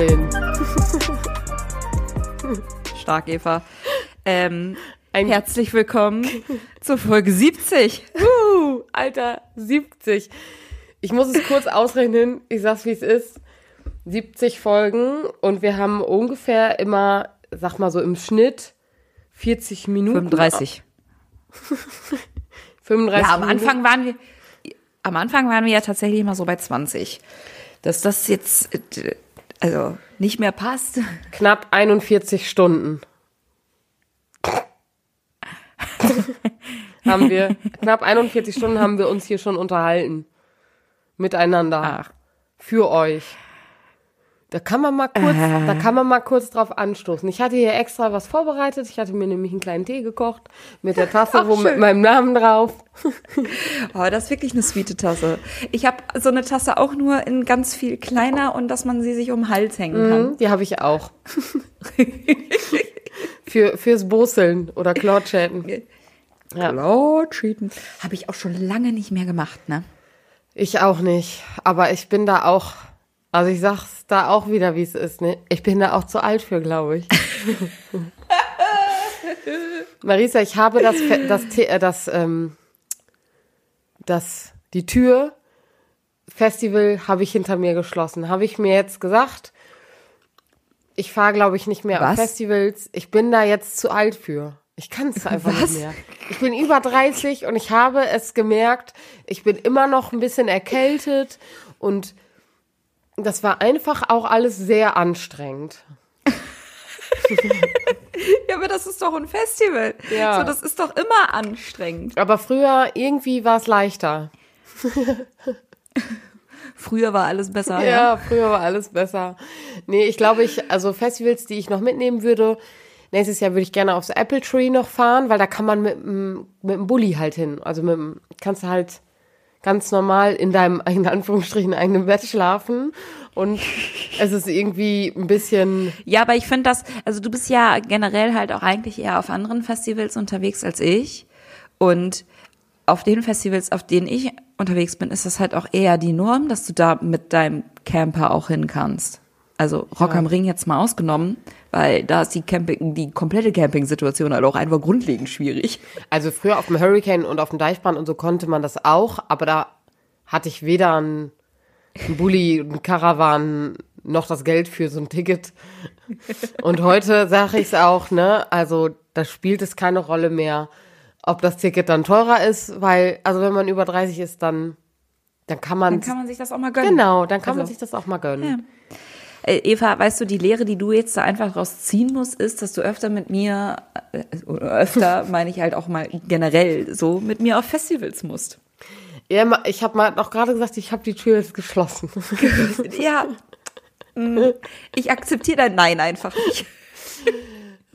Willen. Stark, Eva. Ähm, herzlich willkommen zur Folge 70. Uh, Alter, 70. Ich muss es kurz ausrechnen. Ich sag's, wie es ist. 70 Folgen und wir haben ungefähr immer, sag mal so im Schnitt, 40 Minuten. 35. 35 Ja, am Minuten. Anfang waren wir, am Anfang waren wir ja tatsächlich mal so bei 20. Dass das jetzt, äh, also, nicht mehr passt. Knapp 41 Stunden. haben wir, knapp 41 Stunden haben wir uns hier schon unterhalten. Miteinander. Ach. Für euch. Da kann man mal kurz, da kann man mal kurz drauf anstoßen. Ich hatte hier extra was vorbereitet. Ich hatte mir nämlich einen kleinen Tee gekocht mit der Tasse, Ach, wo mit schön. meinem Namen drauf. Oh, das ist wirklich eine sweete Tasse. Ich habe so eine Tasse auch nur in ganz viel kleiner und dass man sie sich um den Hals hängen kann. Mhm, Die habe ich auch. Für, fürs Boseln oder Clawchatten. Ja. Hello, cheaten. Habe ich auch schon lange nicht mehr gemacht, ne? Ich auch nicht. Aber ich bin da auch, also ich sag's da auch wieder, wie es ist. Ne? Ich bin da auch zu alt für, glaube ich. Marisa, ich habe das, das, The- äh, das, ähm, das, die Tür Festival habe ich hinter mir geschlossen. Habe ich mir jetzt gesagt, ich fahre, glaube ich, nicht mehr auf Was? Festivals. Ich bin da jetzt zu alt für. Ich kann es einfach Was? nicht mehr. Ich bin über 30 und ich habe es gemerkt, ich bin immer noch ein bisschen erkältet und das war einfach auch alles sehr anstrengend. Ja, aber das ist doch ein Festival. Ja. So, das ist doch immer anstrengend. Aber früher irgendwie war es leichter. Früher war alles besser. Ja, früher war alles besser. Nee, ich glaube, ich, also Festivals, die ich noch mitnehmen würde, nächstes Jahr würde ich gerne aufs Apple Tree noch fahren, weil da kann man mit, dem- mit dem Bulli halt hin. Also mit dem, kannst du halt ganz normal in deinem, in Anführungsstrichen, eigenen Bett schlafen. Und es ist irgendwie ein bisschen, Ja, aber ich finde das, also du bist ja generell halt auch eigentlich eher auf anderen Festivals unterwegs als ich. Und auf den Festivals, auf denen ich unterwegs bin, ist das halt auch eher die Norm, dass du da mit deinem Camper auch hin kannst. Also Rock am Ring jetzt mal ausgenommen, weil da ist die Camping, die komplette Camping-Situation halt auch einfach grundlegend schwierig. also früher auf dem Hurricane und auf dem Deichbrand und so konnte man das auch, aber da hatte ich weder einen, einen Bulli, einen Caravan, noch das Geld für so ein Ticket. Und heute sage ich es auch, ne? Also da spielt es keine Rolle mehr, ob das Ticket dann teurer ist, weil, also wenn man über 30 ist, dann, dann kann man, Dann kann man sich das auch mal gönnen. genau, dann kann man Also, sich das auch mal gönnen. Ja. Äh, Eva, weißt du, die Lehre, die du jetzt da einfach draus ziehen musst, ist, dass du öfter mit mir, äh, oder öfter meine ich halt auch mal generell so, mit mir auf Festivals musst. Ja, ich habe mal noch gerade gesagt, ich habe die Tür jetzt geschlossen. Ja. Mm, Ich akzeptiere dein Nein einfach nicht.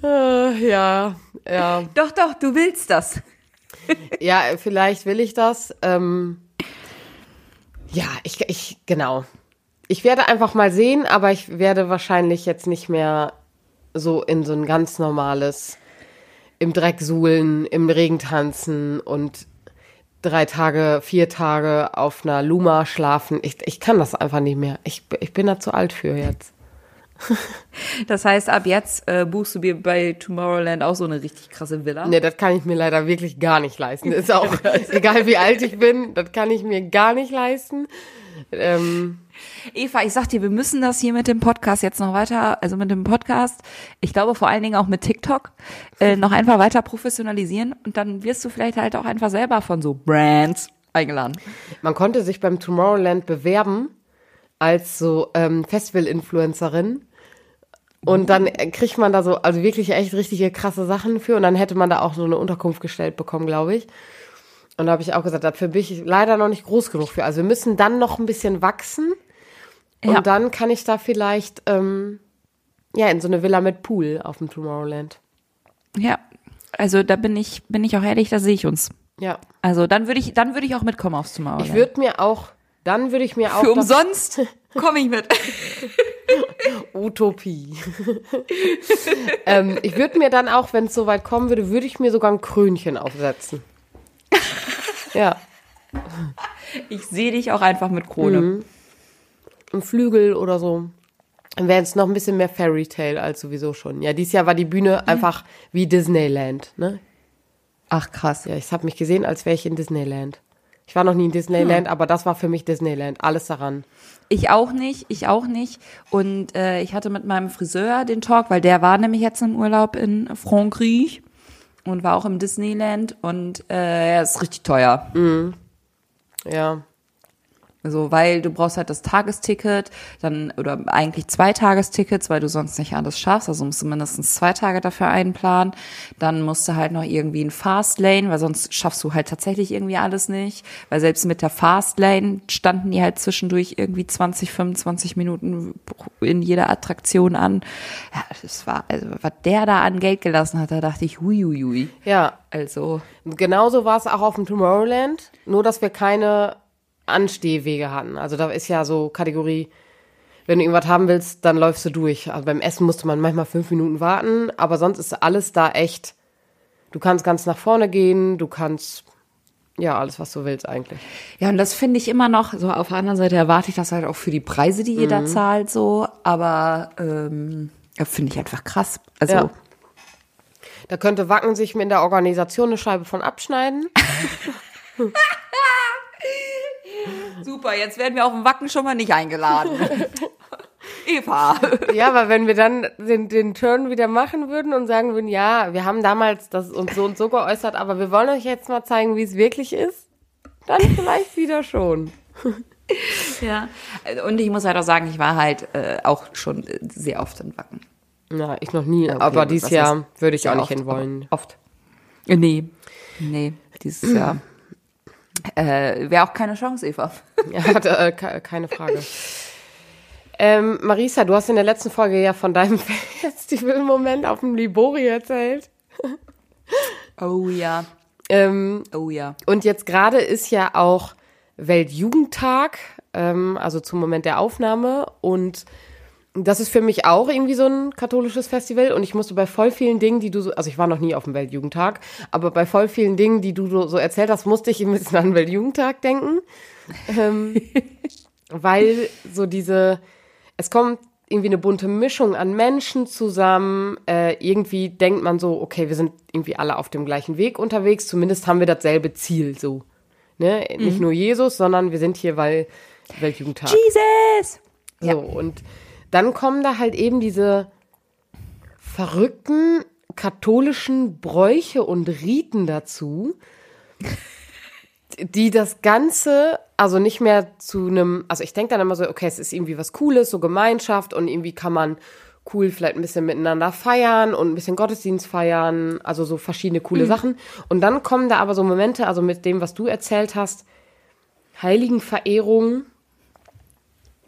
Äh, ja, ja. Doch, doch, du willst das. Ja, vielleicht will ich das. Ähm, ja, ich, ich, genau. Ich werde einfach mal sehen, aber ich werde wahrscheinlich jetzt nicht mehr so in so ein ganz normales im Dreck suhlen, im Regen tanzen und drei Tage, vier Tage auf einer Luma schlafen. Ich, ich kann das einfach nicht mehr. Ich, ich bin da zu alt für jetzt. Das heißt, ab jetzt äh, buchst du dir bei Tomorrowland auch so eine richtig krasse Villa. Nee, das kann ich mir leider wirklich gar nicht leisten. Ist auch egal, wie alt ich bin, das kann ich mir gar nicht leisten. Ähm, Eva, ich sag dir, wir müssen das hier mit dem Podcast jetzt noch weiter, also mit dem Podcast, ich glaube vor allen Dingen auch mit TikTok, äh, noch einfach weiter professionalisieren und dann wirst du vielleicht halt auch einfach selber von so Brands eingeladen. man konnte sich beim Tomorrowland bewerben als so ähm, Festival-Influencerin. Und dann kriegt man da so, also wirklich echt richtige krasse Sachen für. Und dann hätte man da auch so eine Unterkunft gestellt bekommen, glaube ich. Und da habe ich auch gesagt, dafür bin ich leider noch nicht groß genug für. Also wir müssen dann noch ein bisschen wachsen. Und Ja. dann kann ich da vielleicht, ähm, ja, in so eine Villa mit Pool auf dem Tomorrowland. Ja, also da bin ich, bin ich auch ehrlich, da sehe ich uns. Ja. Also dann würde ich, dann würde ich auch mitkommen aufs Tomorrowland. Ich würde mir auch, dann würde ich mir auch. Für umsonst komme ich mit. Utopie. ähm, ich würde mir dann auch, wenn es soweit kommen würde, würde ich mir sogar ein Krönchen aufsetzen. ja, Ich sehe dich auch einfach mit Krone. Ein Flügel oder so. Dann wäre jetzt noch ein bisschen mehr Fairy Tale als sowieso schon. Ja, dieses Jahr war die Bühne einfach wie Disneyland, ne? Ach krass. Ja, ich habe mich gesehen, als wäre ich in Disneyland. Ich war noch nie in Disneyland, aber das war für mich Disneyland. Alles daran. Ich auch nicht, ich auch nicht. Und äh, ich hatte mit meinem Friseur den Talk, weil der war nämlich jetzt im Urlaub in Frankreich und war auch im Disneyland und äh, er ist richtig teuer. Ja. So, weil du brauchst halt das Tagesticket, dann, oder eigentlich zwei Tagestickets, weil du sonst nicht alles schaffst. Also musst du mindestens zwei Tage dafür einplanen. Dann musst du halt noch irgendwie ein Fastlane, weil sonst schaffst du halt tatsächlich irgendwie alles nicht. Weil selbst mit der Fastlane standen die halt zwischendurch irgendwie 20, 25 Minuten in jeder Attraktion an. Ja, das war, also, was der da an Geld gelassen hat, da dachte ich, hui, hui, hui. Ja. Also, Genauso war es auch auf dem Tomorrowland, nur dass wir keine Anstehwege hatten. Also da ist ja so Kategorie, wenn du irgendwas haben willst, dann läufst du durch. Also beim Essen musste man manchmal fünf Minuten warten, aber sonst ist alles da echt. Du kannst ganz nach vorne gehen, du kannst ja alles, was du willst eigentlich. Ja, und das finde ich immer noch, so auf der anderen Seite erwarte ich das halt auch für die Preise, die jeder zahlt, so, aber ähm, finde ich einfach krass. Also, Ja. Da könnte Wacken sich in der Organisation eine Scheibe von abschneiden. super, jetzt werden wir auf dem Wacken schon mal nicht eingeladen. Eva. Ja, aber wenn wir dann den, den Turn wieder machen würden und sagen würden, ja, wir haben damals das uns so und so geäußert, aber wir wollen euch jetzt mal zeigen, wie es wirklich ist, dann vielleicht wieder schon. Ja. Und ich muss halt auch sagen, ich war halt äh, auch schon sehr oft in Wacken. Na, ich noch nie, Okay, aber dieses Jahr würde ich auch nicht oft, hinwollen. Oft. Äh, Nee. Nee, dieses Jahr. Äh, Wäre auch keine Chance, Eva. Ja, hatte, äh, ke- keine Frage. Ähm, Marisa, du hast in der letzten Folge ja von deinem Festivalmoment auf dem Libori erzählt. Oh ja. Ähm, Oh ja. und jetzt gerade ist ja auch Weltjugendtag, ähm, also zum Moment der Aufnahme. Und das ist für mich auch irgendwie so ein katholisches Festival. Und ich musste bei voll vielen Dingen, die du so, also ich war noch nie auf dem Weltjugendtag, aber bei voll vielen Dingen, die du so- erzählt hast, musste ich ein bisschen an den Weltjugendtag denken. Ähm, weil so diese, es kommt irgendwie eine bunte Mischung an Menschen zusammen. Äh, irgendwie denkt man so, okay, wir sind irgendwie alle auf dem gleichen Weg unterwegs. Zumindest haben wir dasselbe Ziel, so. Ne? Nicht nur Jesus, sondern wir sind hier, weil Weltjugendtag. Jesus! So, und dann kommen da halt eben diese verrückten katholischen Bräuche und Riten dazu, die das Ganze, also nicht mehr zu einem, also ich denke dann immer so, okay, es ist irgendwie was Cooles, so Gemeinschaft und irgendwie kann man cool vielleicht ein bisschen miteinander feiern und ein bisschen Gottesdienst feiern, also so verschiedene coole Sachen. Und dann kommen da aber so Momente, also mit dem, was du erzählt hast, Heiligenverehrung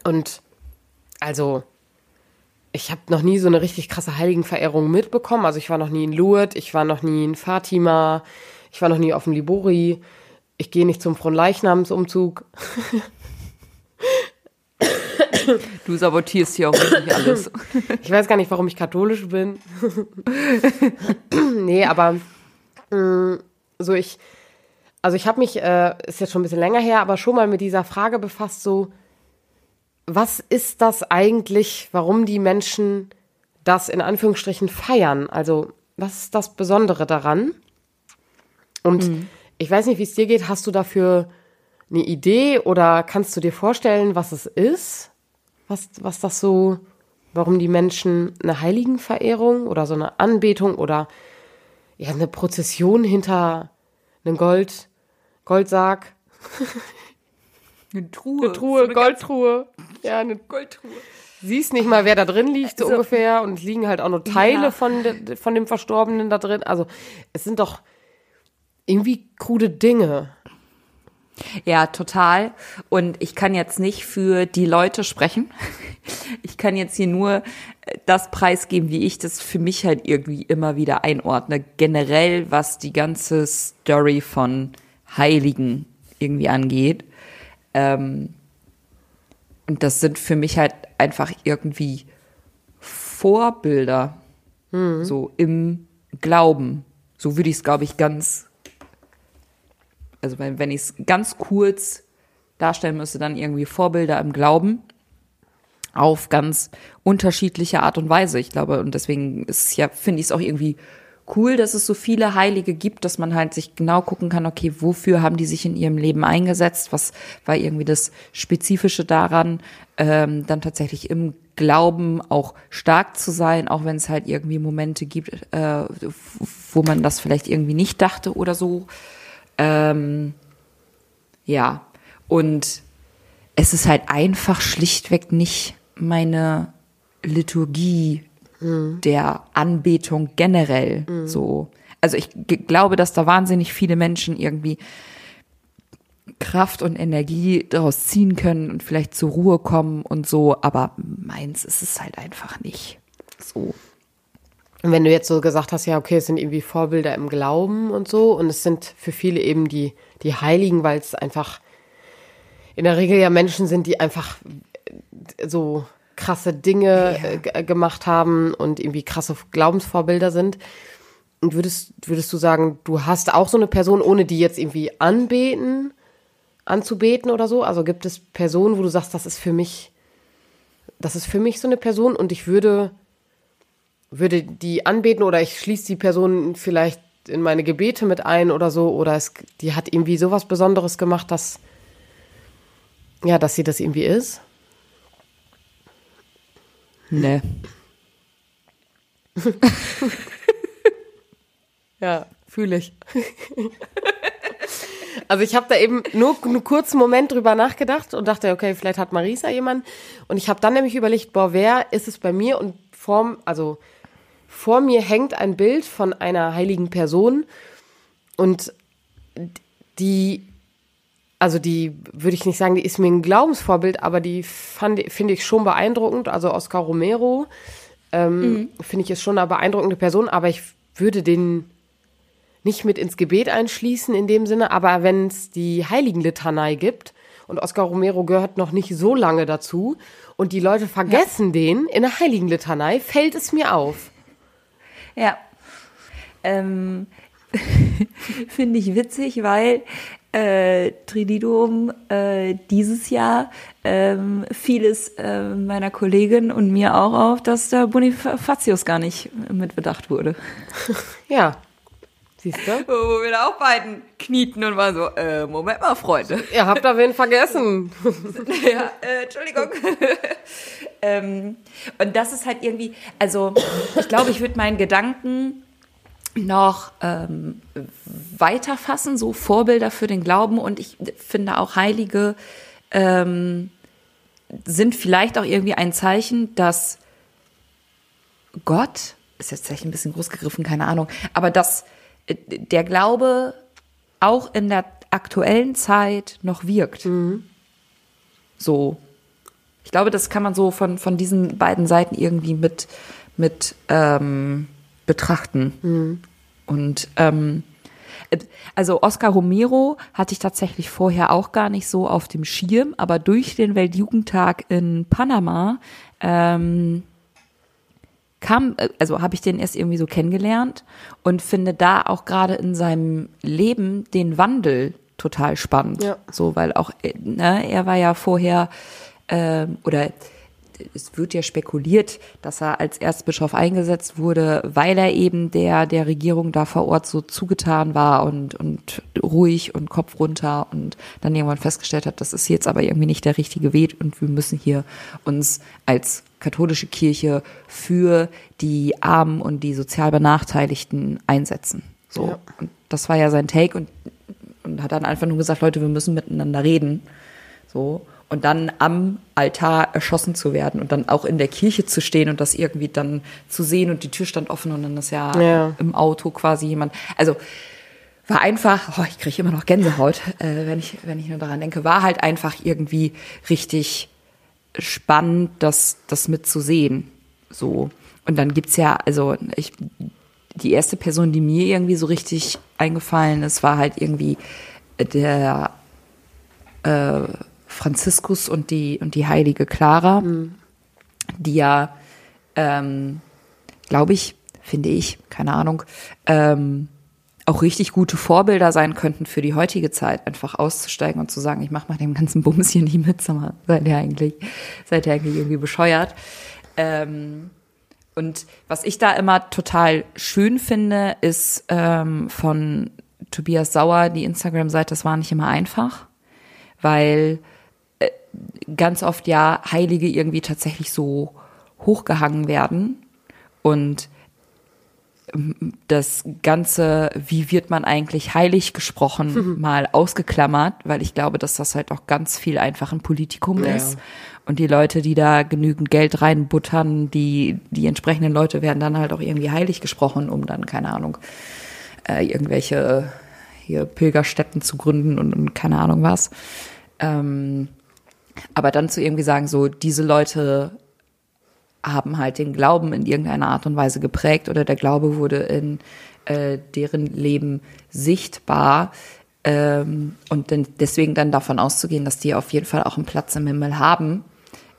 und also ich habe noch nie so eine richtig krasse Heiligenverehrung mitbekommen. Also ich war noch nie in Lourdes, ich war noch nie in Fatima, ich war noch nie auf dem Libori. Ich gehe nicht zum Fronleichnamsumzug. Du sabotierst hier auch wirklich alles. Ich weiß gar nicht, warum ich katholisch bin. nee, aber mh, so ich, also ich habe mich, äh, ist jetzt schon ein bisschen länger her, aber schon mal mit dieser Frage befasst, so, was ist das eigentlich, warum die Menschen das in Anführungsstrichen feiern? Also, was ist das Besondere daran? Und ich weiß nicht, wie es dir geht. Hast du dafür eine Idee oder kannst du dir vorstellen, was es ist? Was, was das so, warum die Menschen eine Heiligenverehrung oder so eine Anbetung oder ja, eine Prozession hinter einem Gold, Goldsarg, Eine Truhe. eine Truhe, Goldtruhe. Ja, eine Goldtruhe. siehst nicht mal, wer da drin liegt, so Also- ungefähr. Und es liegen halt auch nur Teile Ja. von, de, von dem Verstorbenen da drin. Also, es sind doch irgendwie krude Dinge. Ja, total. Und ich kann jetzt nicht für die Leute sprechen. Ich kann jetzt hier nur äh, das preisgeben, wie ich das für mich halt irgendwie immer wieder einordne. Generell, was die ganze Story von Heiligen irgendwie angeht. Ähm, und das sind für mich halt einfach irgendwie Vorbilder. So im Glauben. So würde ich es, glaube ich, ganz also wenn, wenn ich es ganz kurz darstellen müsste, dann irgendwie Vorbilder im Glauben. auf ganz unterschiedliche Art und Weise. Ich glaube, und deswegen ist ja, finde ich es auch irgendwie cool, dass es so viele Heilige gibt, dass man halt sich genau gucken kann, okay, wofür haben die sich in ihrem Leben eingesetzt? Was war irgendwie das Spezifische daran, ähm, dann tatsächlich im Glauben auch stark zu sein, auch wenn es halt irgendwie Momente gibt, äh, wo man das vielleicht irgendwie nicht dachte oder so. Ähm, ja, und es ist halt einfach schlichtweg nicht meine Liturgie mhm. der Anbetung generell mhm. so. Also ich glaube, dass da wahnsinnig viele Menschen irgendwie Kraft und Energie daraus ziehen können und vielleicht zur Ruhe kommen und so, aber meins ist es halt einfach nicht so. Und wenn du jetzt so gesagt hast, ja, okay, es sind irgendwie Vorbilder im Glauben und so, und es sind für viele eben die, die Heiligen, weil es einfach in der Regel ja Menschen sind, die einfach so krasse Dinge ja. Äh, gemacht haben und irgendwie krasse Glaubensvorbilder sind. Und würdest, würdest du sagen, du hast auch so eine Person, ohne die jetzt irgendwie anbeten, anzubeten oder so? Also gibt es Personen, wo du sagst, das ist für mich, das ist für mich so eine Person und ich würde, würde die anbeten oder ich schließe die Person vielleicht in meine Gebete mit ein oder so oder es, die hat irgendwie sowas Besonderes gemacht, dass, ja, dass sie das irgendwie ist? Nee. ja, fühle ich. Also ich habe da eben nur einen kurzen Moment drüber nachgedacht und dachte, okay, vielleicht hat Marisa jemanden. Und ich habe dann nämlich überlegt, boah, wer ist es bei mir? Und vor, also vor mir hängt ein Bild von einer heiligen Person und die, also die würde ich nicht sagen, die ist mir ein Glaubensvorbild, aber die finde ich schon beeindruckend. Also Oscar Romero ähm, mhm. finde ich ist schon eine beeindruckende Person, aber ich würde den nicht mit ins Gebet einschließen in dem Sinne, aber wenn es die Heiligenlitanei gibt und Oscar Romero gehört noch nicht so lange dazu und die Leute vergessen ja. den in der Heiligenlitanei, fällt es mir auf. Ja. Ähm, Finde ich witzig, weil äh, Trididuum äh, dieses Jahr ähm, fiel es äh, meiner Kollegin und mir auch auf, dass der Bonifatius gar nicht mit bedacht wurde. Ja, Siehst du? Wo wir da auch beiden knieten und waren so, äh, Moment mal, Freunde. Ihr habt da wen vergessen. ja, äh, Entschuldigung. ähm, und das ist halt irgendwie, also ich glaube, ich würde meinen Gedanken noch ähm, weiterfassen, so Vorbilder für den Glauben. Und ich finde auch Heilige ähm, sind vielleicht auch irgendwie ein Zeichen, dass Gott, ist jetzt vielleicht ein bisschen groß gegriffen, keine Ahnung, aber dass der Glaube auch in der aktuellen Zeit noch wirkt. Mhm. So. Ich glaube, das kann man so von, von diesen beiden Seiten irgendwie mit, mit ähm, betrachten. Mhm. Und ähm, also Oscar Romero hatte ich tatsächlich vorher auch gar nicht so auf dem Schirm, aber durch den Weltjugendtag in Panama ähm, kam, äh, also habe ich den erst irgendwie so kennengelernt und finde da auch gerade in seinem Leben den Wandel total spannend. Ja. So, weil auch, äh, ne, er war ja vorher, ähm, oder es wird ja spekuliert, dass er als Erzbischof eingesetzt wurde, weil er eben der, der Regierung da vor Ort so zugetan war und, und ruhig und Kopf runter und dann irgendwann festgestellt hat, das ist jetzt aber irgendwie nicht der richtige Weg und wir müssen hier uns als katholische Kirche für die Armen und die sozial Benachteiligten einsetzen. So. Ja. Und das war ja sein Take und, und hat dann einfach nur gesagt, Leute, wir müssen miteinander reden. So. Und dann am Altar erschossen zu werden und dann auch in der Kirche zu stehen und das irgendwie dann zu sehen und die Tür stand offen und dann ist ja, ja. im Auto quasi jemand. Also war einfach, oh, ich kriege immer noch Gänsehaut, äh, wenn ich wenn ich nur daran denke, war halt einfach irgendwie richtig spannend, das, das mitzusehen. So. Und dann gibt's ja, also ich, die erste Person, die mir irgendwie so richtig eingefallen ist, war halt irgendwie der äh, Franziskus und die, und die heilige Clara, mhm. die ja, ähm, glaube ich, finde ich, keine Ahnung, ähm, auch richtig gute Vorbilder sein könnten für die heutige Zeit, einfach auszusteigen und zu sagen, ich mache mal dem ganzen Bums hier nicht mit, sag mal, seid ihr eigentlich seid ihr eigentlich irgendwie bescheuert. Ähm, und was ich da immer total schön finde, ist ähm, von Tobias Sauer die Instagram-Seite, das war nicht immer einfach, weil ganz oft ja Heilige irgendwie tatsächlich so hochgehangen werden und ähm, das Ganze, wie wird man eigentlich heilig gesprochen, mhm. mal ausgeklammert, weil ich glaube, dass das halt auch ganz viel einfach ein Politikum ja. ist. Und die Leute, die da genügend Geld reinbuttern, die, die entsprechenden Leute werden dann halt auch irgendwie heilig gesprochen, um dann, keine Ahnung, äh, irgendwelche hier Pilgerstätten zu gründen und, und keine Ahnung was. Ähm, aber dann zu irgendwie sagen, so, diese Leute haben halt den Glauben in irgendeiner Art und Weise geprägt oder der Glaube wurde in äh, deren Leben sichtbar. Ähm, und denn deswegen dann davon auszugehen, dass die auf jeden Fall auch einen Platz im Himmel haben,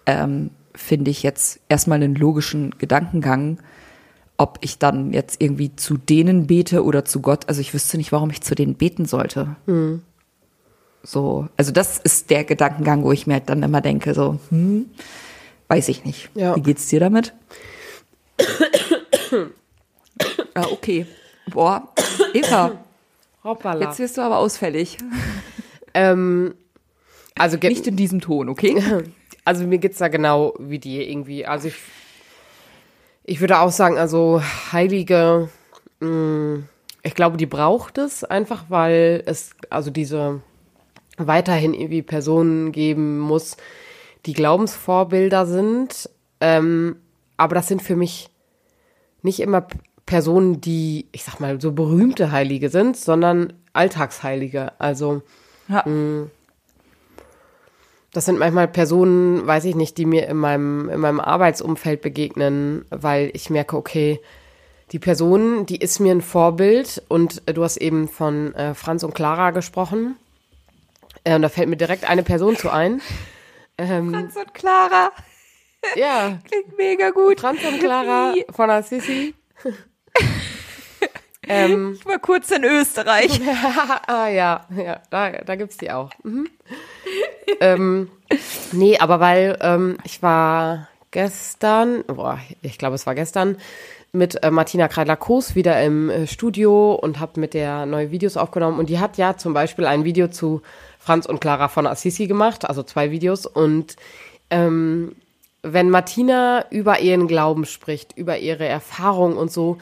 ähm, finde ich jetzt erstmal einen logischen Gedankengang. Ob ich dann jetzt irgendwie zu denen bete oder zu Gott, also ich wüsste nicht, warum ich zu denen beten sollte. Mhm. So, also das ist der Gedankengang, wo ich mir halt dann immer denke, so, hm, Weiß ich nicht. Ja. Wie geht's dir damit? ah, okay. Boah, Eva. Hoppala. Jetzt wirst du aber ausfällig. Ähm, also nicht in diesem Ton, okay? Also mir geht's da genau wie dir irgendwie. Also ich, ich würde auch sagen, also Heilige, mh, mm, ich glaube, die braucht es einfach, weil es also diese weiterhin irgendwie Personen geben muss, die Glaubensvorbilder sind. Ähm, aber das sind für mich nicht immer Personen, die, ich sag mal, so berühmte Heilige sind, sondern Alltagsheilige. Also ja. mh, mm, das sind manchmal Personen, weiß ich nicht, die mir in meinem, in meinem Arbeitsumfeld begegnen, weil ich merke, okay, die Person, die ist mir ein Vorbild und du hast eben von äh, Franz und Clara gesprochen. Äh, und da fällt mir direkt eine Person zu ein. Ähm, Franz und Clara. Ja. Klingt mega gut. Franz und Clara von Assisi. ähm, ich war kurz in Österreich. ah ja, ja, da, da es die auch. Mhm. ähm, nee, aber weil ähm, ich war gestern, boah, ich glaube es war gestern, mit äh, Martina Kreidler-Koos wieder im äh, Studio und habe mit der neue Videos aufgenommen. Und die hat ja zum Beispiel ein Video zu Franz und Clara von Assisi gemacht, also zwei Videos. Und ähm, wenn Martina über ihren Glauben spricht, über ihre Erfahrung und so,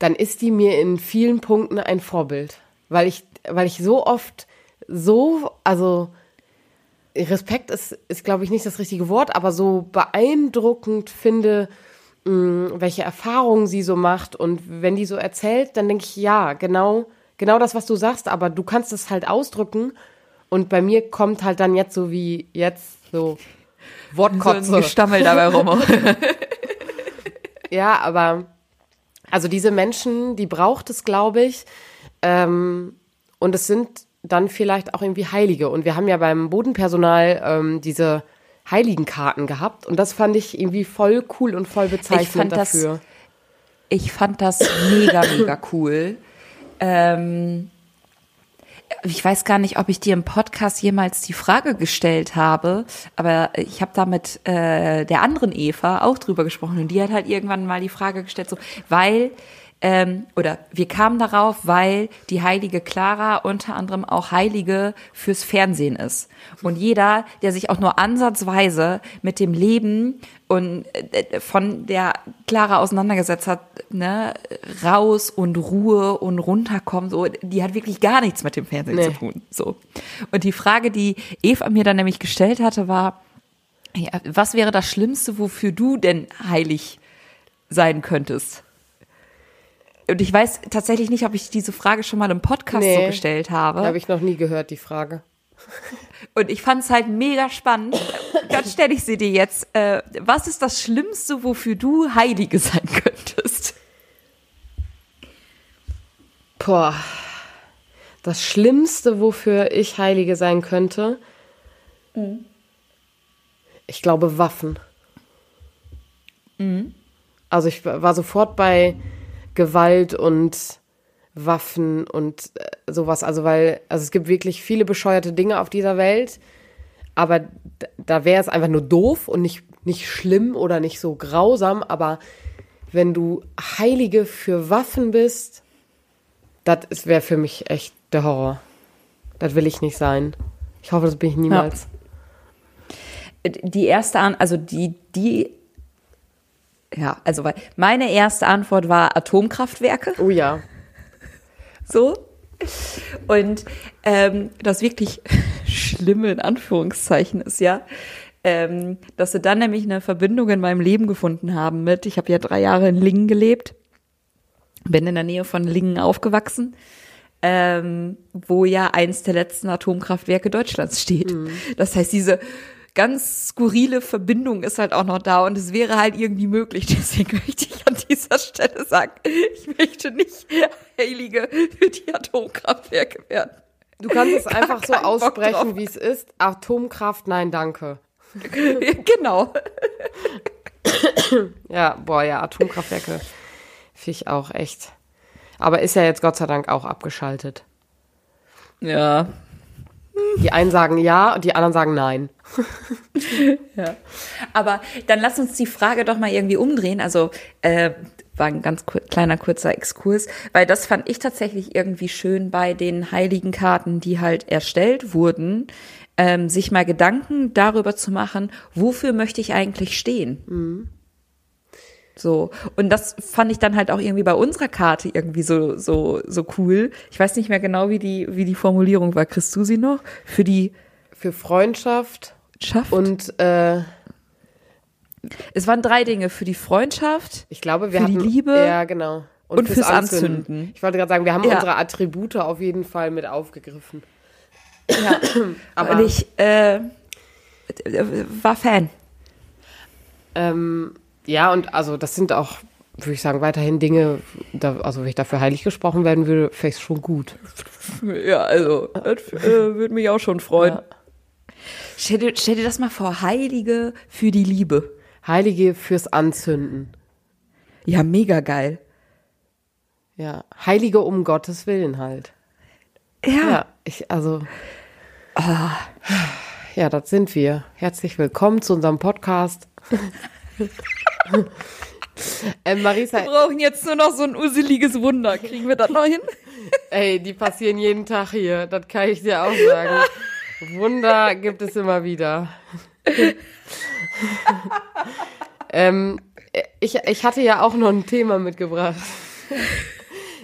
dann ist die mir in vielen Punkten ein Vorbild. Weil ich, weil ich so oft so, also Respekt ist, ist glaube ich, nicht das richtige Wort, aber so beeindruckend finde, mh, mm, welche Erfahrungen sie so macht. Und wenn die so erzählt, dann denke ich, ja, genau, genau das, was du sagst, aber du kannst es halt ausdrücken und bei mir kommt halt dann jetzt so wie jetzt so Wortkotze. So ein Gestammel dabei rum. ja, aber also diese Menschen, die braucht es, glaube ich. Ähm, und es sind dann vielleicht auch irgendwie Heilige. Und wir haben ja beim Bodenpersonal ähm, diese Heiligenkarten gehabt. Und das fand ich irgendwie voll cool und voll bezeichnend ich dafür. Das, ich fand das mega, mega cool. Ähm, ich weiß gar nicht, ob ich dir im Podcast jemals die Frage gestellt habe, aber ich habe da mit äh, der anderen Eva auch drüber gesprochen und die hat halt irgendwann mal die Frage gestellt, so, weil ähm, oder wir kamen darauf, weil die heilige Clara unter anderem auch Heilige fürs Fernsehen ist. Und jeder, der sich auch nur ansatzweise mit dem Leben und äh, von der Clara auseinandergesetzt hat, ne, raus und Ruhe und runterkommen, so, die hat wirklich gar nichts mit dem Fernsehen nee. zu tun. So. Und die Frage, die Eva mir dann nämlich gestellt hatte, war, ja, was wäre das Schlimmste, wofür du denn heilig sein könntest? Und ich weiß tatsächlich nicht, ob ich diese Frage schon mal im Podcast nee, so gestellt habe. Habe ich noch nie gehört, die Frage. Und ich fand es halt mega spannend. Dann stelle ich sie dir jetzt. Äh, was ist das Schlimmste, wofür du Heilige sein könntest? Boah. Das Schlimmste, wofür ich Heilige sein könnte. Mhm. Ich glaube Waffen. Mhm. Also ich war sofort bei Gewalt und Waffen und äh, sowas. Also weil, also es gibt wirklich viele bescheuerte Dinge auf dieser Welt. aber da wäre es einfach nur doof und nicht, nicht schlimm oder nicht so grausam, aber wenn du Heilige für Waffen bist, das wäre für mich echt der Horror. Das will ich nicht sein. Ich hoffe, das bin ich niemals. Ja. Die erste An also die, die, ja, also meine erste Antwort war Atomkraftwerke. Oh ja. So. Und ähm, das wirklich Schlimme in Anführungszeichen ist ja, ähm, dass sie dann nämlich eine Verbindung in meinem Leben gefunden haben mit, ich habe ja drei Jahre in Lingen gelebt, bin in der Nähe von Lingen aufgewachsen, ähm, wo ja eins der letzten Atomkraftwerke Deutschlands steht. Mhm. Das heißt, diese ganz skurrile Verbindung ist halt auch noch da und es wäre halt irgendwie möglich. Deswegen möchte ich an dieser Stelle sagen, ich möchte nicht Heilige für die Atomkraftwerke werden. Du kannst es einfach so aussprechen, wie es ist. Atomkraft, nein, danke. genau. ja, boah, ja, Atomkraftwerke finde ich auch echt. Aber ist ja jetzt Gott sei Dank auch abgeschaltet. Ja. Die einen sagen ja und die anderen sagen nein. ja. Aber dann lass uns die Frage doch mal irgendwie umdrehen. Also, äh, war ein ganz kur kleiner kurzer Exkurs, weil das fand ich tatsächlich irgendwie schön bei den heiligen Karten, die halt erstellt wurden, ähm, sich mal Gedanken darüber zu machen, wofür möchte ich eigentlich stehen. Mhm. So. Und das fand ich dann halt auch irgendwie bei unserer Karte irgendwie so, so, so cool. Ich weiß nicht mehr genau, wie die, wie die Formulierung war. Kriegst du sie noch? Für die. Für Freundschaft. Schaft. Und, äh, es waren drei Dinge für die Freundschaft, ich glaube, wir für hatten, die Liebe ja, genau. und, und fürs, fürs Anzünden. Anzünden. Ich wollte gerade sagen, wir haben ja. unsere Attribute auf jeden Fall mit aufgegriffen. Ja, aber und ich äh, war Fan. Ähm, ja, und also das sind auch, würde ich sagen, weiterhin Dinge, da, also wenn ich dafür heilig gesprochen werden würde, fände ich schon gut. Ja, also das äh, würde mich auch schon freuen. Ja. Stell, dir, stell dir das mal vor, Heilige für die Liebe. Heilige fürs Anzünden. Ja, mega geil. Ja, Heilige um Gottes Willen halt. Ja. Ja, ich, also. Oh. Ja, das sind wir. Herzlich willkommen zu unserem Podcast. ähm, Marisa, wir brauchen jetzt nur noch so ein useliges Wunder. Kriegen wir das noch hin? Ey, die passieren jeden Tag hier. Das kann ich dir auch sagen. Wunder gibt es immer wieder. ähm, ich, ich hatte ja auch noch ein Thema mitgebracht.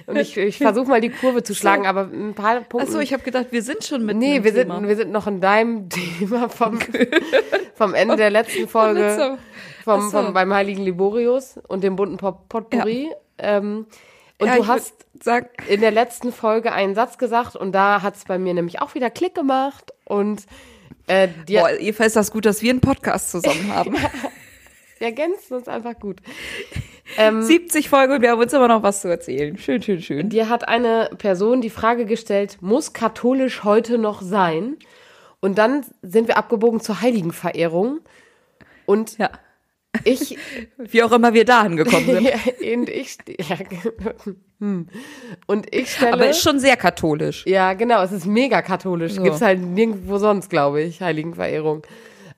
Und ich, ich versuche mal die Kurve zu schlagen, so. aber ein paar Punkte. Achso, ich habe gedacht, wir sind schon mit Nee, wir Thema. sind, wir sind noch in deinem Thema vom, vom Ende der letzten Folge. Vom, vom, beim Heiligen Liborius und dem bunten Potpourri. Ja. Ähm, und ja, du hast sagen, in der letzten Folge einen Satz gesagt und da hat es bei mir nämlich auch wieder Klick gemacht und äh, dir Boah, jedenfalls ist das gut, dass wir einen Podcast zusammen haben. wir ergänzen uns einfach gut. Ähm, 70 Folgen und wir haben uns immer noch was zu erzählen. Schön, schön, schön. Dir hat eine Person die Frage gestellt, muss katholisch heute noch sein? Und dann sind wir abgebogen zur Heiligenverehrung. Und ja. Ich. Wie auch immer wir dahin gekommen sind. und ich. Ja, hm. Und ich stelle. Aber ist schon sehr katholisch. Ja, genau. Es ist mega katholisch. So. Gibt's halt nirgendwo sonst, glaube ich, Heiligenverehrung.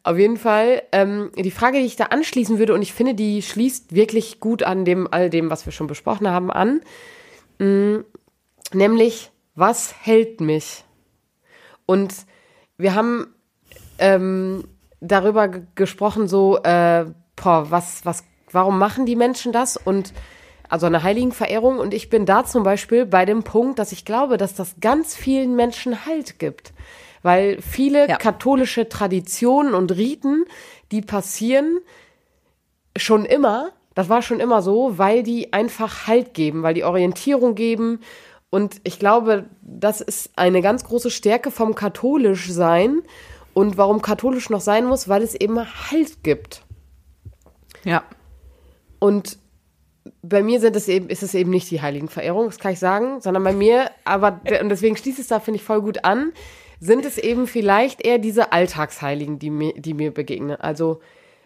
Auf jeden Fall, ähm, die Frage, die ich da anschließen würde, und ich finde, die schließt wirklich gut an dem, all dem, was wir schon besprochen haben, an. Mh, mm, nämlich, was hält mich? Und wir haben ähm, darüber gesprochen, so, äh, boah, was, was, warum machen die Menschen das? Und also eine Heiligenverehrung. Und ich bin da zum Beispiel bei dem Punkt, dass ich glaube, dass das ganz vielen Menschen Halt gibt weil viele ja. katholische Traditionen und Riten, die passieren schon immer, das war schon immer so, weil die einfach Halt geben, weil die Orientierung geben. Und ich glaube, das ist eine ganz große Stärke vom katholisch sein. Und warum katholisch noch sein muss, weil es eben Halt gibt. Ja. Und bei mir sind es eben, ist es eben nicht die Heiligenverehrung, das kann ich sagen, sondern bei mir, aber, und deswegen schließt es da, finde ich, voll gut an, sind es eben vielleicht eher diese Alltagsheiligen, die mir, die mir begegnen. Also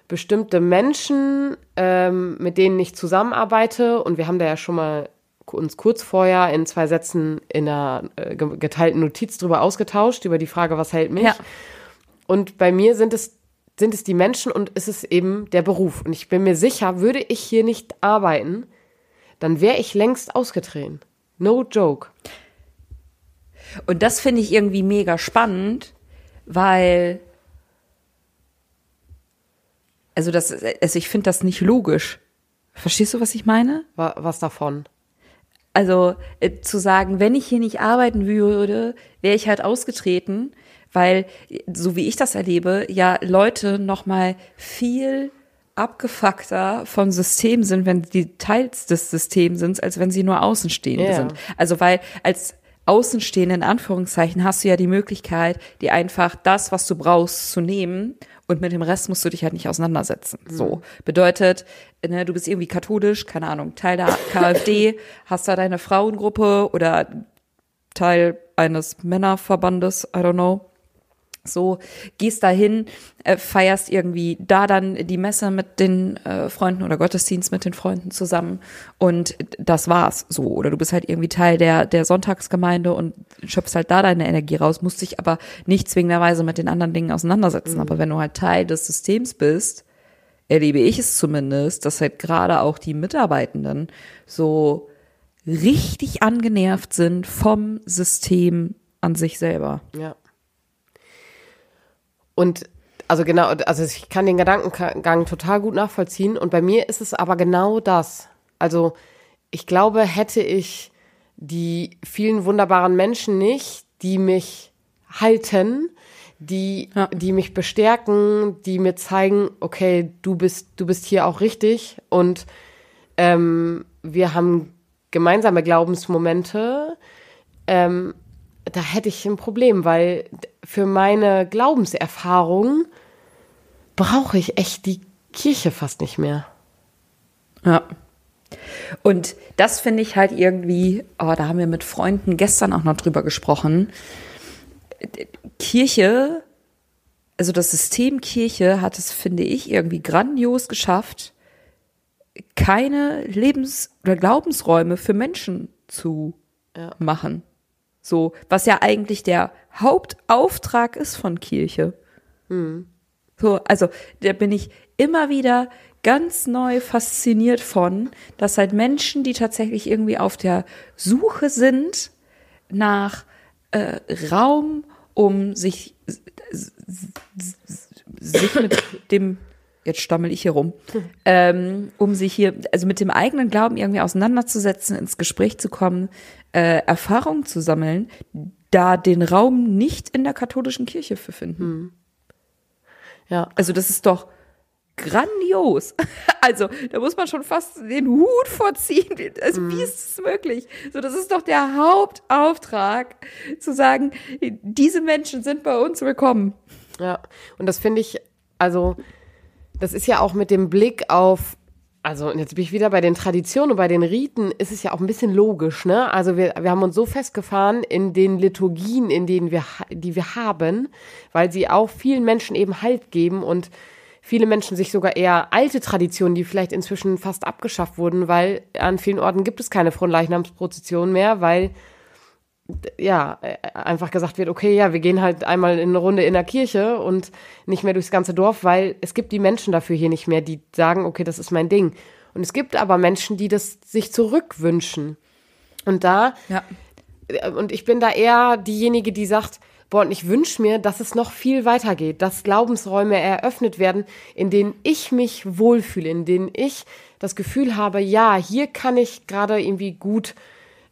bestimmte Menschen, ähm, mit denen ich zusammenarbeite. Und wir haben da ja schon mal uns kurz vorher in zwei Sätzen in einer äh, geteilten Notiz drüber ausgetauscht, über die Frage, was hält mich. Ja. Und bei mir sind es, sind es die Menschen und ist es eben der Beruf. Und ich bin mir sicher, würde ich hier nicht arbeiten, dann wäre ich längst ausgetreten. No joke. Und das finde ich irgendwie mega spannend, weil also das also ich finde das nicht logisch. Verstehst du, was ich meine? Was davon? Also äh, zu sagen, wenn ich hier nicht arbeiten würde, wäre ich halt ausgetreten, weil so wie ich das erlebe, ja Leute noch mal viel abgefuckter von System sind, wenn die Teils des Systems sind, als wenn sie nur Außenstehende yeah. sind. Also weil als Außenstehende in Anführungszeichen hast du ja die Möglichkeit, dir einfach das, was du brauchst, zu nehmen und mit dem Rest musst du dich halt nicht auseinandersetzen. Mhm. So bedeutet, ne, du bist irgendwie katholisch, keine Ahnung, Teil der KfD, hast da deine Frauengruppe oder Teil eines Männerverbandes, I don't know so gehst dahin, äh, feierst irgendwie da dann die Messe mit den äh, Freunden oder Gottesdienst mit den Freunden zusammen und das war's so oder du bist halt irgendwie Teil der der Sonntagsgemeinde und schöpfst halt da deine Energie raus, musst dich aber nicht zwingenderweise mit den anderen Dingen auseinandersetzen, mhm. aber wenn du halt Teil des Systems bist, erlebe ich es zumindest, dass halt gerade auch die Mitarbeitenden so richtig angenervt sind vom System an sich selber. Ja. Und also genau, also ich kann den Gedankengang total gut nachvollziehen. Und bei mir ist es aber genau das. Also ich glaube, hätte ich die vielen wunderbaren Menschen nicht, die mich halten, die, ja. die mich bestärken, die mir zeigen, okay, du bist, du bist hier auch richtig und ähm, wir haben gemeinsame Glaubensmomente. Ähm, da hätte ich ein Problem, weil für meine Glaubenserfahrung brauche ich echt die Kirche fast nicht mehr. Ja. Und das finde ich halt irgendwie, oh, da haben wir mit Freunden gestern auch noch drüber gesprochen. Kirche, also das System Kirche hat es, finde ich, irgendwie grandios geschafft, keine Lebens- oder Glaubensräume für Menschen zu ja. machen. So, was ja eigentlich der Hauptauftrag ist von Kirche. Mhm. So, also da bin ich immer wieder ganz neu fasziniert von, dass halt Menschen, die tatsächlich irgendwie auf der Suche sind nach äh, Raum, um sich, sich mit dem jetzt stammel ich hier rum, ähm, um sich hier, also mit dem eigenen Glauben irgendwie auseinanderzusetzen, ins Gespräch zu kommen, äh, Erfahrungen zu sammeln, da den Raum nicht in der katholischen Kirche für finden. Hm. Ja. Also das ist doch grandios. Also da muss man schon fast den Hut vorziehen. Also mhm. wie ist es möglich? So, das ist doch der Hauptauftrag, zu sagen, diese Menschen sind bei uns willkommen. Ja, und das finde ich, also das ist ja auch mit dem Blick auf, also jetzt bin ich wieder bei den Traditionen und bei den Riten, ist es ja auch ein bisschen logisch, ne? Also wir, wir haben uns so festgefahren in den Liturgien, in denen wir, die wir haben, weil sie auch vielen Menschen eben Halt geben und viele Menschen sich sogar eher alte Traditionen, die vielleicht inzwischen fast abgeschafft wurden, weil an vielen Orten gibt es keine Fronleichnamsprozession mehr, weil ja, äh, einfach gesagt wird, okay, ja, wir gehen halt einmal in eine Runde in der Kirche und nicht mehr durchs ganze Dorf, weil es gibt die Menschen dafür hier nicht mehr, die sagen, okay, das ist mein Ding. Und es gibt aber Menschen, die das sich zurückwünschen. Und da, ja. Äh, und ich bin da eher diejenige, die sagt, boah, und ich wünsche mir, dass es noch viel weiter geht, dass Glaubensräume eröffnet werden, in denen ich mich wohlfühle, in denen ich das Gefühl habe, ja, hier kann ich gerade irgendwie gut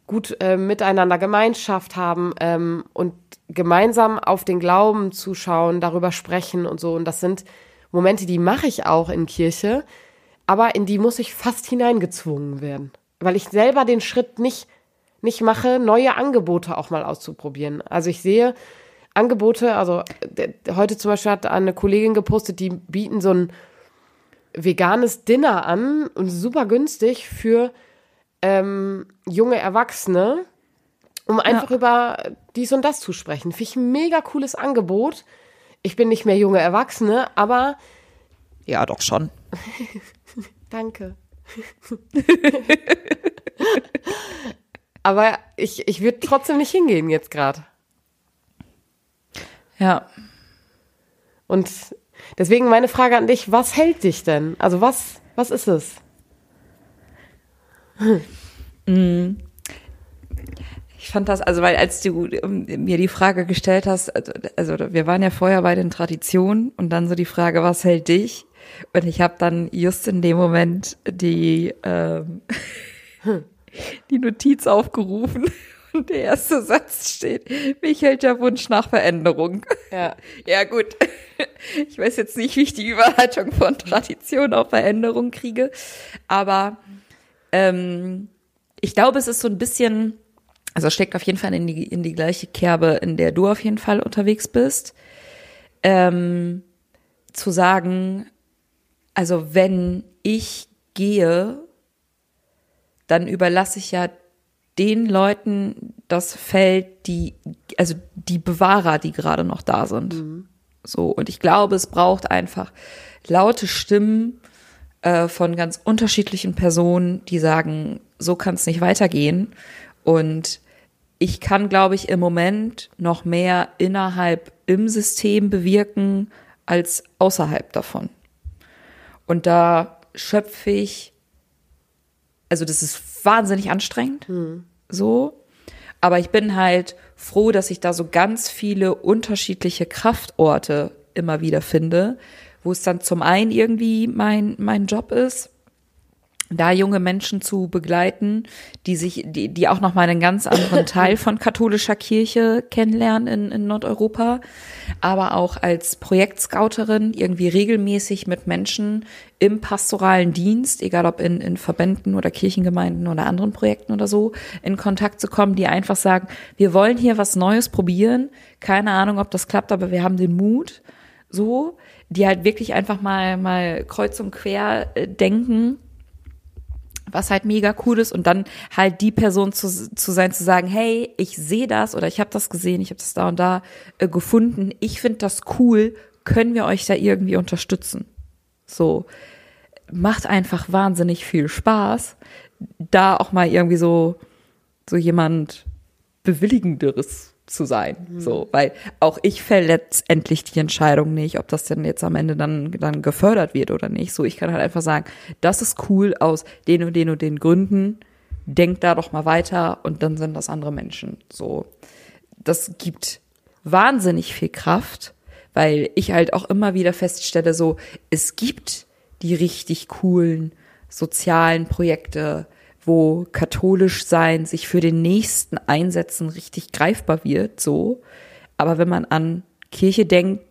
gut äh, miteinander Gemeinschaft haben ähm, und gemeinsam auf den Glauben zuschauen, darüber sprechen und so. Und das sind Momente, die mache ich auch in Kirche, aber in die muss ich fast hineingezwungen werden, weil ich selber den Schritt nicht, nicht mache, neue Angebote auch mal auszuprobieren. Also ich sehe Angebote, also heute zum Beispiel hat eine Kollegin gepostet, die bieten so ein veganes Dinner an und super günstig für ähm, junge Erwachsene, um einfach ja. über dies und das zu sprechen. Finde ich ein mega cooles Angebot. Ich bin nicht mehr junge Erwachsene, aber. Ja, doch schon. Danke. aber ich, ich würde trotzdem nicht hingehen jetzt gerade. Ja. Und deswegen meine Frage an dich, was hält dich denn? Also was, was ist es? Hm. Ich fand das, also weil als du ähm, mir die Frage gestellt hast, also, also wir waren ja vorher bei den Traditionen und dann so die Frage, was hält dich? Und ich habe dann just in dem Moment die, ähm, die Notiz aufgerufen und der erste Satz steht, mich hält der Wunsch nach Veränderung. Ja. Ja, gut. Ich weiß jetzt nicht, wie ich die Überleitung von Tradition auf Veränderung kriege, aber ähm, ich glaube, es ist so ein bisschen, also steckt auf jeden Fall in die, in die gleiche Kerbe, in der du auf jeden Fall unterwegs bist. Ähm, zu sagen, also wenn ich gehe, dann überlasse ich ja den Leuten das Feld, die, also die Bewahrer, die gerade noch da sind. Mhm. So, und ich glaube, es braucht einfach laute Stimmen äh, von ganz unterschiedlichen Personen, die sagen, so kann es nicht weitergehen. Und ich kann, glaube ich, im Moment noch mehr innerhalb im System bewirken als außerhalb davon. Und da schöpfe ich, also das ist wahnsinnig anstrengend, hm. so. Aber ich bin halt froh, dass ich da so ganz viele unterschiedliche Kraftorte immer wieder finde, wo es dann zum einen irgendwie mein, mein Job ist, da junge Menschen zu begleiten, die sich, die, die auch noch mal einen ganz anderen Teil von katholischer Kirche kennenlernen in, in Nordeuropa, aber auch als Projektscouterin irgendwie regelmäßig mit Menschen im pastoralen Dienst, egal ob in, in Verbänden oder Kirchengemeinden oder anderen Projekten oder so, in Kontakt zu kommen, die einfach sagen, wir wollen hier was Neues probieren, keine Ahnung, ob das klappt, aber wir haben den Mut, so, die halt wirklich einfach mal, mal kreuz und quer äh, denken was halt mega cool ist und dann halt die Person zu, zu sein, zu sagen, hey, ich sehe das oder ich habe das gesehen, ich habe das da und da äh, gefunden, ich finde das cool, können wir euch da irgendwie unterstützen? So, macht einfach wahnsinnig viel Spaß, da auch mal irgendwie so, so jemand Bewilligenderes zu sein. Mhm. So, weil auch ich fäll letztendlich die Entscheidung nicht, ob das denn jetzt am Ende dann, dann gefördert wird oder nicht. So, ich kann halt einfach sagen, das ist cool aus den und den und den Gründen. Denkt da doch mal weiter und dann sind das andere Menschen. So, das gibt wahnsinnig viel Kraft, weil ich halt auch immer wieder feststelle, so, es gibt die richtig coolen sozialen Projekte, wo katholisch sein sich für den nächsten Einsätzen richtig greifbar wird, so. Aber wenn man an Kirche denkt,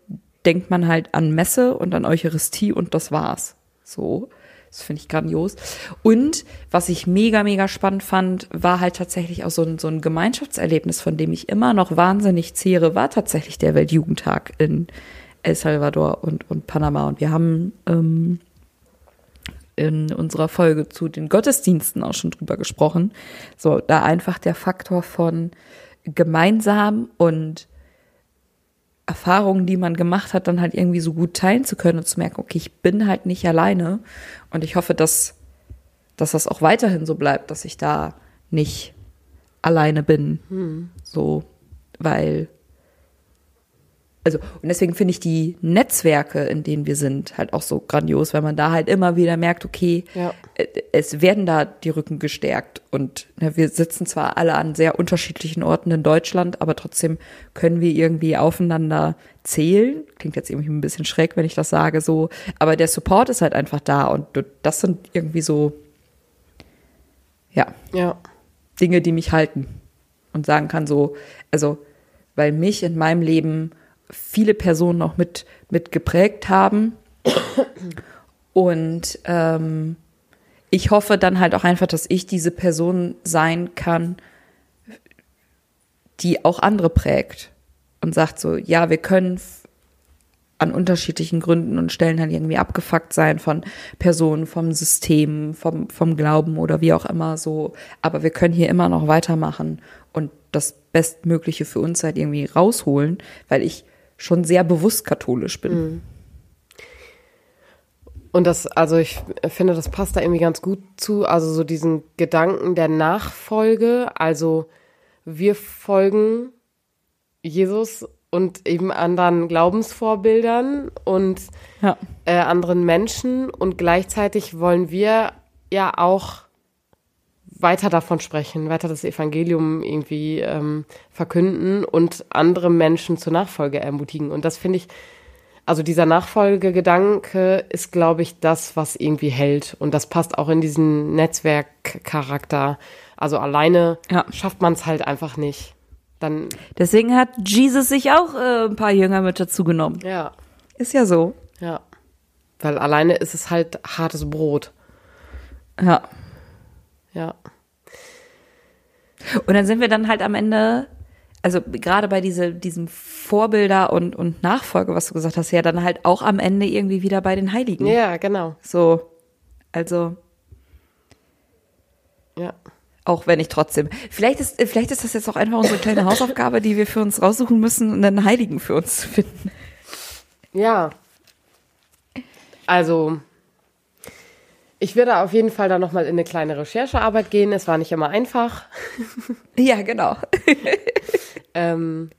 denkt man halt an Messe und an Eucharistie und das war's. So. Das finde ich grandios. Und was ich mega, mega spannend fand, war halt tatsächlich auch so ein, so ein Gemeinschaftserlebnis, von dem ich immer noch wahnsinnig zehre, war tatsächlich der Weltjugendtag in El Salvador und, und Panama. Und wir haben ähm, in unserer Folge zu den Gottesdiensten auch schon drüber gesprochen. So, da einfach der Faktor von gemeinsam und Erfahrungen, die man gemacht hat, dann halt irgendwie so gut teilen zu können und zu merken, okay, ich bin halt nicht alleine. Und ich hoffe, dass, dass das auch weiterhin so bleibt, dass ich da nicht alleine bin. Hm. So, weil also, und deswegen finde ich die Netzwerke, in denen wir sind, halt auch so grandios, weil man da halt immer wieder merkt, okay, ja. Äh, es werden da die Rücken gestärkt. Und ne, wir sitzen zwar alle an sehr unterschiedlichen Orten in Deutschland, aber trotzdem können wir irgendwie aufeinander zählen. Klingt jetzt irgendwie ein bisschen schräg, wenn ich das sage, so. Aber der Support ist halt einfach da und das sind irgendwie so, ja, ja. Dinge, die mich halten und sagen kann, so, also, weil mich in meinem Leben viele Personen auch mit, mit geprägt haben. Und ähm, ich hoffe dann halt auch einfach, dass ich diese Person sein kann, die auch andere prägt und sagt so, ja, wir können an unterschiedlichen Gründen und Stellen halt irgendwie abgefuckt sein von Personen, vom System, vom, vom Glauben oder wie auch immer so. Aber wir können hier immer noch weitermachen und das Bestmögliche für uns halt irgendwie rausholen, weil ich schon sehr bewusst katholisch bin. Mhm. Und das, also ich finde, das passt da irgendwie ganz gut zu. Also so diesen Gedanken der Nachfolge. Also wir folgen Jesus und eben anderen Glaubensvorbildern und Ja. äh, anderen Menschen und gleichzeitig wollen wir ja auch weiter davon sprechen, weiter das Evangelium irgendwie ähm, verkünden und andere Menschen zur Nachfolge ermutigen. Und das finde ich, also dieser Nachfolgegedanke ist, glaube ich, das, was irgendwie hält. Und das passt auch in diesen Netzwerkcharakter. Also alleine Ja. schafft man es halt einfach nicht. Dann, Deswegen hat Jesus sich auch äh, ein paar Jünger mit dazu genommen. ja, Ist ja so. ja. Weil alleine ist es halt hartes Brot. Ja. Ja. Und dann sind wir dann halt am Ende, also gerade bei diese, diesem Vorbilder und, und Nachfolge, was du gesagt hast, ja dann halt auch am Ende irgendwie wieder bei den Heiligen. Ja, genau. So, also Ja. auch wenn ich trotzdem, vielleicht ist, vielleicht ist das jetzt auch einfach unsere kleine Hausaufgabe, die wir für uns raussuchen müssen, um einen Heiligen für uns zu finden. Ja. Also, ich würde auf jeden Fall da nochmal in eine kleine Recherchearbeit gehen. Es war nicht immer einfach. Ja, genau. Ähm,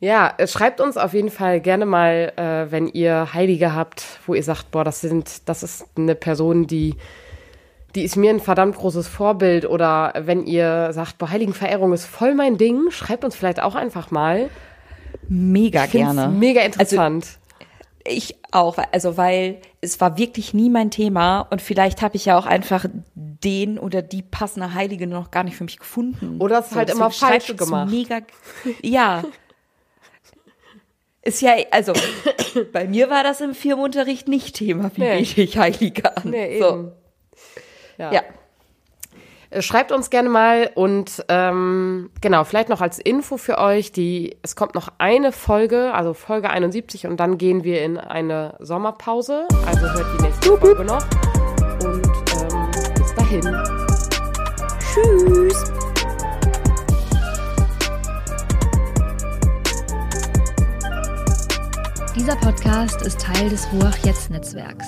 ja, schreibt uns auf jeden Fall gerne mal, äh, wenn ihr Heilige habt, wo ihr sagt, boah, das sind, das ist eine Person, die, die ist mir ein verdammt großes Vorbild. Oder wenn ihr sagt, boah, Heiligenverehrung ist voll mein Ding, schreibt uns vielleicht auch einfach mal. Mega gerne. Mega interessant. Ich auch, also weil es war wirklich nie mein Thema und vielleicht habe ich ja auch einfach den oder die passende Heilige noch gar nicht für mich gefunden. Oder es halt immer deswegen falsch gemacht. Mega, ja. Ist ja, also bei mir war das im Firmenunterricht nicht Thema, wie Nee. bete ich Heilige an. nee, so. eben. Ja. Ja. Äh, Schreibt uns gerne mal und ähm, genau, vielleicht noch als Info für euch, die, es kommt noch eine Folge, also Folge 71 und dann gehen wir in eine Sommerpause. Also hört die nächste Folge noch. Und ähm, bis dahin. Tschüss. Dieser Podcast ist Teil des Ruach Jetzt Netzwerks.